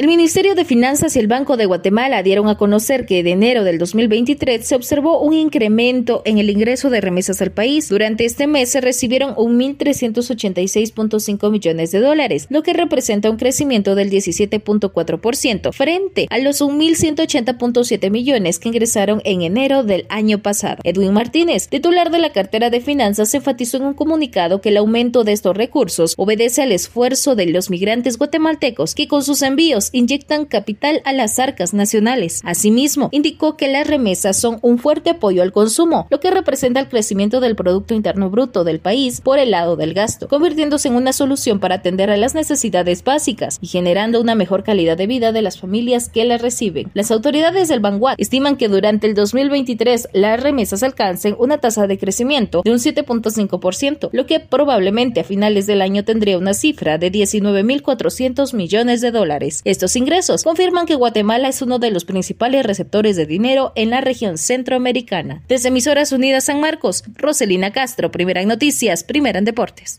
El Ministerio de Finanzas y el Banco de Guatemala dieron a conocer que de enero del 2023 se observó un incremento en el ingreso de remesas al país. Durante este mes se recibieron 1.386.5 millones de dólares, lo que representa un crecimiento del 17.4% frente a los 1.180.7 millones que ingresaron en enero del año pasado. Edwin Martínez, titular de la cartera de finanzas, enfatizó en un comunicado que el aumento de estos recursos obedece al esfuerzo de los migrantes guatemaltecos que con sus envíos inyectan capital a las arcas nacionales. Asimismo, indicó que las remesas son un fuerte apoyo al consumo, lo que representa el crecimiento del Producto Interno Bruto del país por el lado del gasto, convirtiéndose en una solución para atender a las necesidades básicas y generando una mejor calidad de vida de las familias que las reciben. Las autoridades del Banguat estiman que durante el 2023 las remesas alcancen una tasa de crecimiento de un 7.5%, lo que probablemente a finales del año tendría una cifra de 19.400 millones de dólares. Estos ingresos confirman que Guatemala es uno de los principales receptores de dinero en la región centroamericana. Desde Emisoras Unidas San Marcos, Roselina Castro, primera en noticias, primera en deportes.